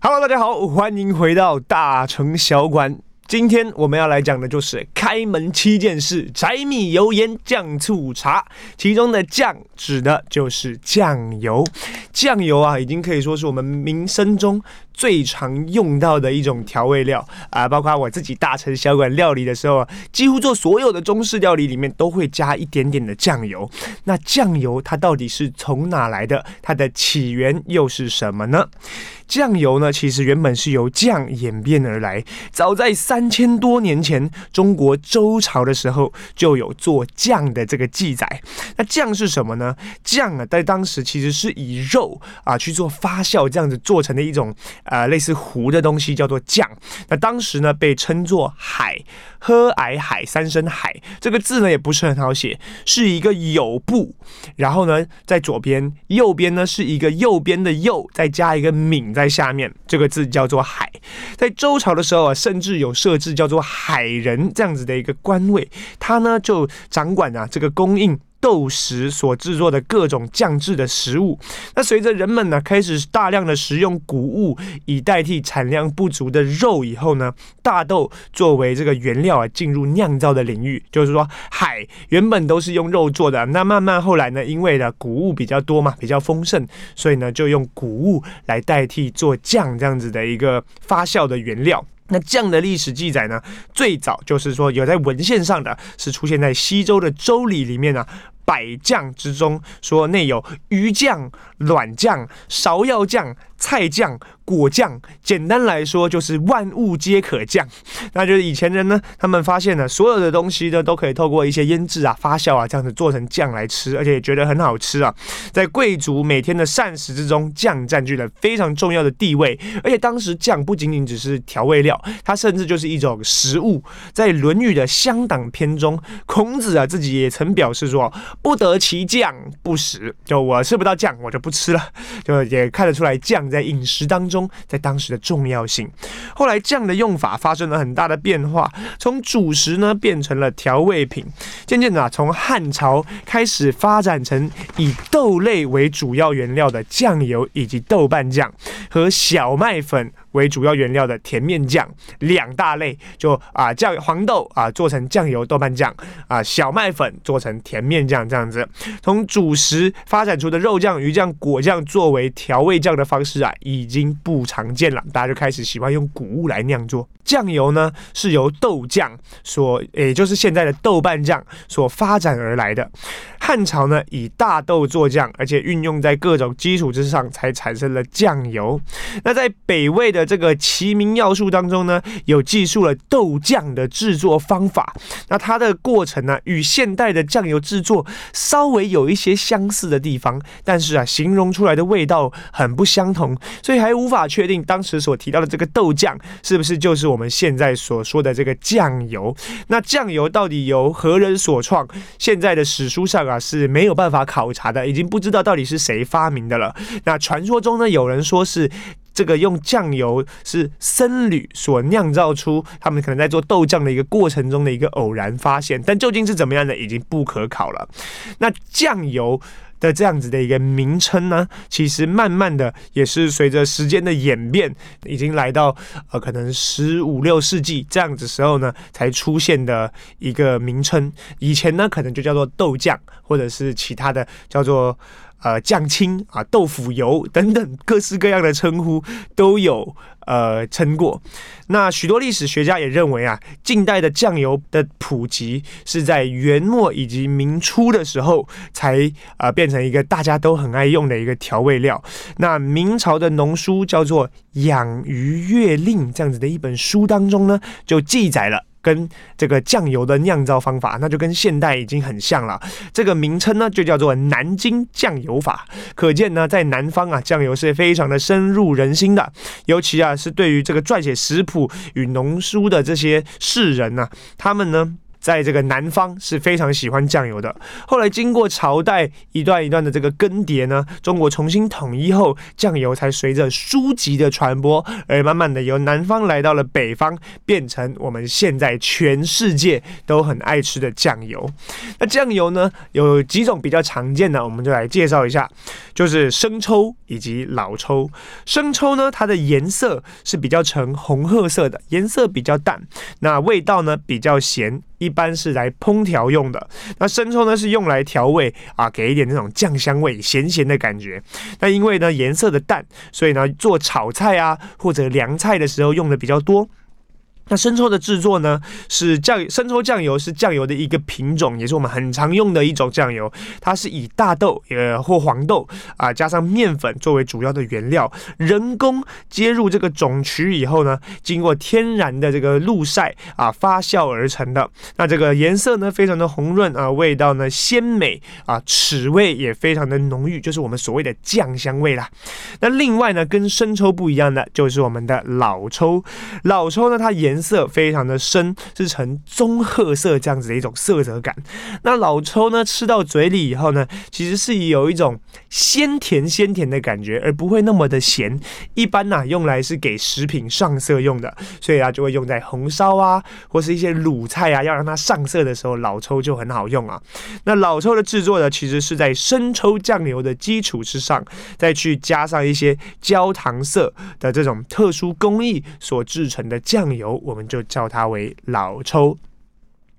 Hello，大家好，欢迎回到大城小馆。今天我们要来讲的就是开门七件事：柴米油盐酱醋茶。其中的酱指的就是酱油。酱油啊，已经可以说是我们民生中最常用到的一种调味料啊。包括我自己大城小馆料理的时候啊，几乎做所有的中式料理里面都会加一点点的酱油。那酱油它到底是从哪来的？它的起源又是什么呢？酱油呢，其实原本是由酱演变而来。早在三千多年前，中国周朝的时候就有做酱的这个记载。那酱是什么呢？酱啊，在当时其实是以肉啊去做发酵，这样子做成的一种呃类似湖的东西，叫做酱。那当时呢，被称作海，喝矮海三声海这个字呢，也不是很好写，是一个有部，然后呢，在左边，右边呢是一个右边的右，再加一个皿。在下面这个字叫做海，在周朝的时候啊，甚至有设置叫做海人这样子的一个官位，他呢就掌管啊这个供应。豆食所制作的各种酱制的食物，那随着人们呢开始大量的食用谷物以代替产量不足的肉以后呢，大豆作为这个原料啊进入酿造的领域，就是说海原本都是用肉做的，那慢慢后来呢，因为呢谷物比较多嘛，比较丰盛，所以呢就用谷物来代替做酱这样子的一个发酵的原料。那这样的历史记载呢，最早就是说有在文献上的，是出现在西周的周礼里面呢、百酱之中，说内有鱼酱、卵酱、芍药酱、菜酱、果酱。简单来说，就是万物皆可酱。那就是以前人呢，他们发现了所有的东西呢，都可以透过一些腌制啊、发酵啊，这样子做成酱来吃，而且也觉得很好吃啊。在贵族每天的膳食之中，酱占据了非常重要的地位。而且当时酱不仅仅只是调味料，它甚至就是一种食物。在《论语》的乡党篇中，孔子啊自己也曾表示说。不得其酱不食，就我吃不到酱，我就不吃了。就也看得出来酱在饮食当中，在当时的重要性。后来酱的用法发生了很大的变化，从主食呢变成了调味品。渐渐的啊，从汉朝开始发展成以豆类为主要原料的酱油，以及豆瓣酱和小麦粉。为主要原料的甜面酱两大类，就啊酱黄豆啊做成酱油豆瓣酱啊，小麦粉做成甜面酱这样子。从主食发展出的肉酱、鱼酱、果酱作为调味酱的方式啊，已经不常见了，大家就开始喜欢用谷物来酿作。酱油呢是由豆酱所，也就是现在的豆瓣酱所发展而来的。汉朝呢以大豆做酱，而且运用在各种基础之上，才产生了酱油。那在北魏的这个《齐民要术》当中呢，有记述了豆酱的制作方法。那它的过程呢，与现代的酱油制作稍微有一些相似的地方，但是啊，形容出来的味道很不相同，所以还无法确定当时所提到的这个豆酱是不是就是我们现在所说的这个酱油。那酱油到底由何人所创？现在的史书上啊。是没有办法考察的，已经不知道到底是谁发明的了。那传说中呢，有人说是这个用酱油是僧侣所酿造出，他们可能在做豆酱的一个过程中的一个偶然发现，但究竟是怎么样的，已经不可考了。那酱油的这样子的一个名称呢，其实慢慢的也是随着时间的演变，已经来到呃可能十五六世纪这样子时候呢，才出现的一个名称。以前呢，可能就叫做豆酱，或者是其他的叫做。呃，酱青啊，豆腐油等等各式各样的称呼都有呃称过。那许多历史学家也认为啊，近代的酱油的普及是在元末以及明初的时候才呃变成一个大家都很爱用的一个调味料。那明朝的农书叫做《养鱼月令》这样子的一本书当中呢，就记载了。跟这个酱油的酿造方法，那就跟现代已经很像了。这个名称呢，就叫做南京酱油法。可见呢，在南方啊，酱油是非常的深入人心的。尤其啊，是对于这个撰写食谱与农书的这些士人呢、啊，他们呢。在这个南方是非常喜欢酱油的。后来经过朝代一段一段的这个更迭呢，中国重新统一后，酱油才随着书籍的传播，而慢慢的由南方来到了北方，变成我们现在全世界都很爱吃的酱油。那酱油呢，有几种比较常见的，我们就来介绍一下，就是生抽以及老抽。生抽呢，它的颜色是比较呈红褐色的，颜色比较淡，那味道呢比较咸。一般是来烹调用的，那生抽呢是用来调味啊，给一点那种酱香味，咸咸的感觉。那因为呢颜色的淡，所以呢做炒菜啊或者凉菜的时候用的比较多。那生抽的制作呢，是酱生抽酱油是酱油的一个品种，也是我们很常用的一种酱油。它是以大豆呃或黄豆啊加上面粉作为主要的原料，人工接入这个种曲以后呢，经过天然的这个露晒啊发酵而成的。那这个颜色呢非常的红润啊，味道呢鲜美啊，齿味也非常的浓郁，就是我们所谓的酱香味啦。那另外呢，跟生抽不一样的就是我们的老抽，老抽呢它颜色非常的深，是呈棕褐色这样子的一种色泽感。那老抽呢，吃到嘴里以后呢，其实是有一种鲜甜鲜甜的感觉，而不会那么的咸。一般呢、啊，用来是给食品上色用的，所以啊，就会用在红烧啊，或是一些卤菜啊，要让它上色的时候，老抽就很好用啊。那老抽的制作呢，其实是在生抽酱油的基础之上，再去加上一些焦糖色的这种特殊工艺所制成的酱油。我们就叫它为老抽。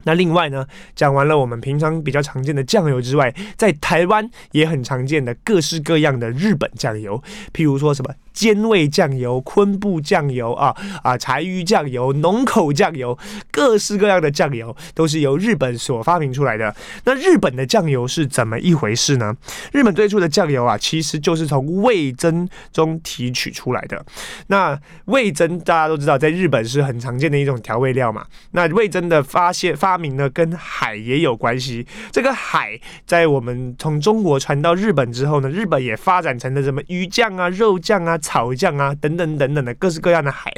那另外呢，讲完了我们平常比较常见的酱油之外，在台湾也很常见的各式各样的日本酱油，譬如说什么。尖味酱油、昆布酱油啊啊，柴鱼酱油、浓口酱油，各式各样的酱油都是由日本所发明出来的。那日本的酱油是怎么一回事呢？日本最初的酱油啊，其实就是从味噌中提取出来的。那味噌大家都知道，在日本是很常见的一种调味料嘛。那味噌的发现发明呢，跟海也有关系。这个海在我们从中国传到日本之后呢，日本也发展成了什么鱼酱啊、肉酱啊。草酱啊，等等等等的各式各样的海，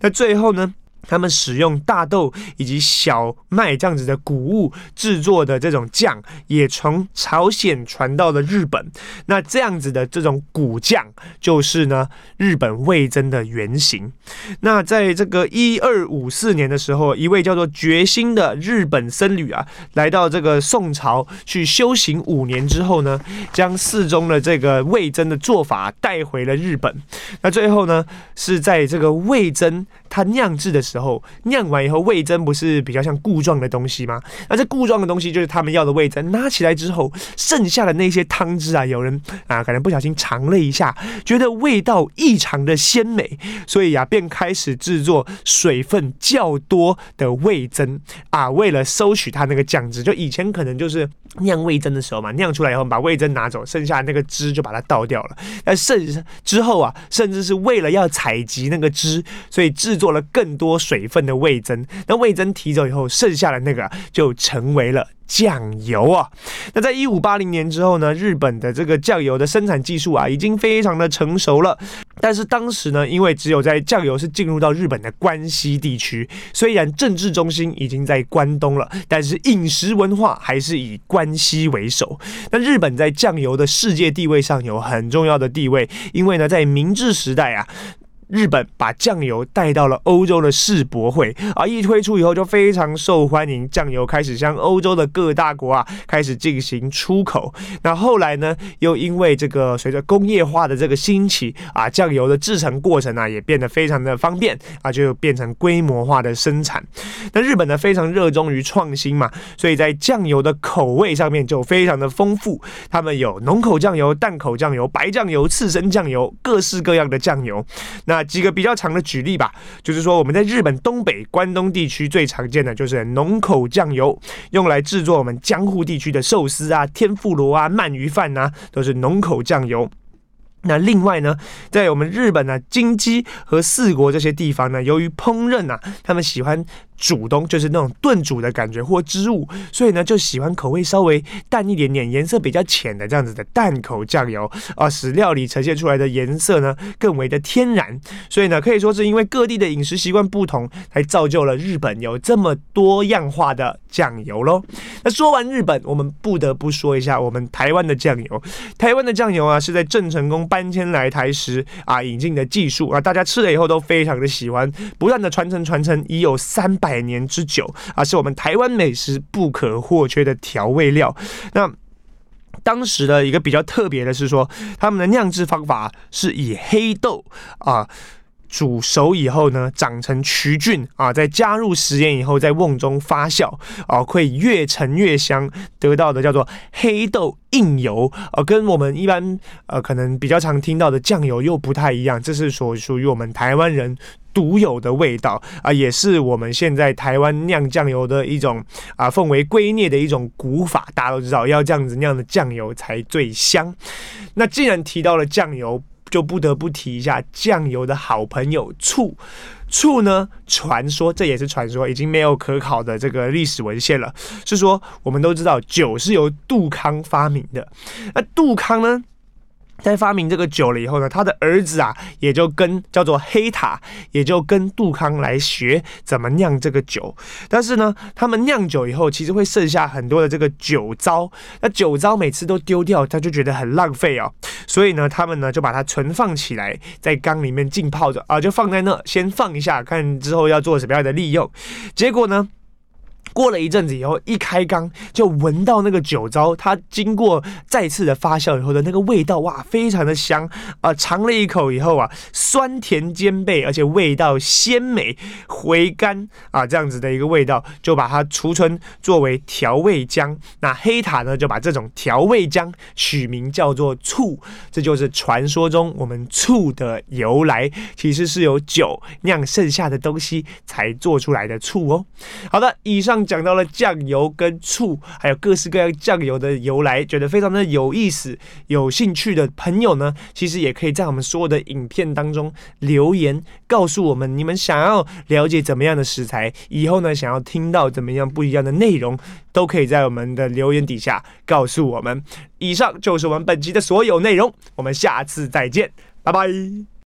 那最后呢，他们使用大豆以及小麦这样子的谷物制作的这种酱，也从朝鲜传到了日本。那这样子的这种谷酱，就是呢日本味噌的原型。那在这个一二五四年的时候，一位叫做觉心的日本僧侣啊，来到这个宋朝去修行五年之后呢，将寺中的这个味噌的做法带回了日本。那最后呢，是在这个味噌它酿制的时候。酿完以后，味噌不是比较像固状的东西吗？那这固状的东西就是他们要的味噌。拿起来之后，剩下的那些汤汁啊，有人啊可能不小心尝了一下，觉得味道异常的鲜美，所以啊便开始制作水分较多的味噌啊，为了收取它那个酱汁。就以前可能就是酿味噌的时候嘛，酿出来以后把味噌拿走，剩下那个汁就把它倒掉了。但甚之后啊，甚至是为了要采集那个汁，所以制作做了更多。水分的味增，那味增提走以后，剩下的那个就成为了酱油啊。那在一五八零年之后呢，日本的这个酱油的生产技术啊，已经非常的成熟了。但是当时呢，因为只有在酱油是进入到日本的关西地区，虽然政治中心已经在关东了，但是饮食文化还是以关西为首。那日本在酱油的世界地位上有很重要的地位，因为呢，在明治时代啊。日本把酱油带到了欧洲的世博会啊，一推出以后就非常受欢迎，酱油开始向欧洲的各大国啊开始进行出口。那后来呢，又因为这个随着工业化的这个兴起啊，酱油的制成过程啊也变得非常的方便啊，就变成规模化的生产。那日本呢非常热衷于创新嘛，所以在酱油的口味上面就非常的丰富。他们有浓口酱油、淡口酱油、白酱油、刺身酱油，各式各样的酱油。那那几个比较长的举例吧，就是说我们在日本东北关东地区最常见的就是浓口酱油，用来制作我们江户地区的寿司啊、天妇罗啊、鳗鱼饭啊，都是浓口酱油。那另外呢，在我们日本呢、啊，京畿和四国这些地方呢，由于烹饪啊，他们喜欢煮东就是那种炖煮的感觉或汁物，所以呢就喜欢口味稍微淡一点点、颜色比较浅的这样子的淡口酱油啊，使料理呈现出来的颜色呢更为的天然。所以呢可以说是因为各地的饮食习惯不同，才造就了日本有这么多样化的酱油喽。那说完日本，我们不得不说一下我们台湾的酱油。台湾的酱油啊是在郑成功搬迁来台时啊引进的技术啊，大家吃了以后都非常的喜欢，不断的传承传承，已有三百年之久啊，是我们台湾美食不可或缺的调味料。那当时的一个比较特别的是说，他们的酿制方法是以黑豆啊。煮熟以后呢，长成曲菌啊，再加入食盐以后，在瓮中发酵啊，会越陈越香，得到的叫做黑豆印油啊，跟我们一般呃可能比较常听到的酱油又不太一样，这是所属于我们台湾人独有的味道啊，也是我们现在台湾酿酱油的一种啊奉为圭臬的一种古法，大家都知道要这样子酿的酱油才最香。那既然提到了酱油，就不得不提一下酱油的好朋友醋，醋呢，传说这也是传说，已经没有可考的这个历史文献了。是说我们都知道酒是由杜康发明的，那杜康呢，在发明这个酒了以后呢，他的儿子啊，也就跟叫做黑塔，也就跟杜康来学怎么酿这个酒。但是呢，他们酿酒以后，其实会剩下很多的这个酒糟。那酒糟每次都丢掉，他就觉得很浪费哦。所以呢，他们呢就把它存放起来，在缸里面浸泡着啊，就放在那，先放一下，看之后要做什么样的利用。结果呢，过了一阵子以后，一开缸就闻到那个酒糟，它经过再次的发酵以后的那个味道，哇，非常的香啊！尝了一口以后啊，酸甜兼备，而且味道鲜美回甘啊，这样子的一个味道，就把它储存作为调味浆。那黑塔呢，就把这种调味浆取名叫做醋，这就是传说中我们醋的由来，其实是由酒酿剩下的东西才做出来的醋哦。好的，以上。讲到了酱油跟醋，还有各式各样酱油的由来，觉得非常的有意思。有兴趣的朋友呢，其实也可以在我们所有的影片当中留言，告诉我们你们想要了解怎么样的食材，以后呢想要听到怎么样不一样的内容，都可以在我们的留言底下告诉我们。以上就是我们本期的所有内容，我们下次再见，拜拜。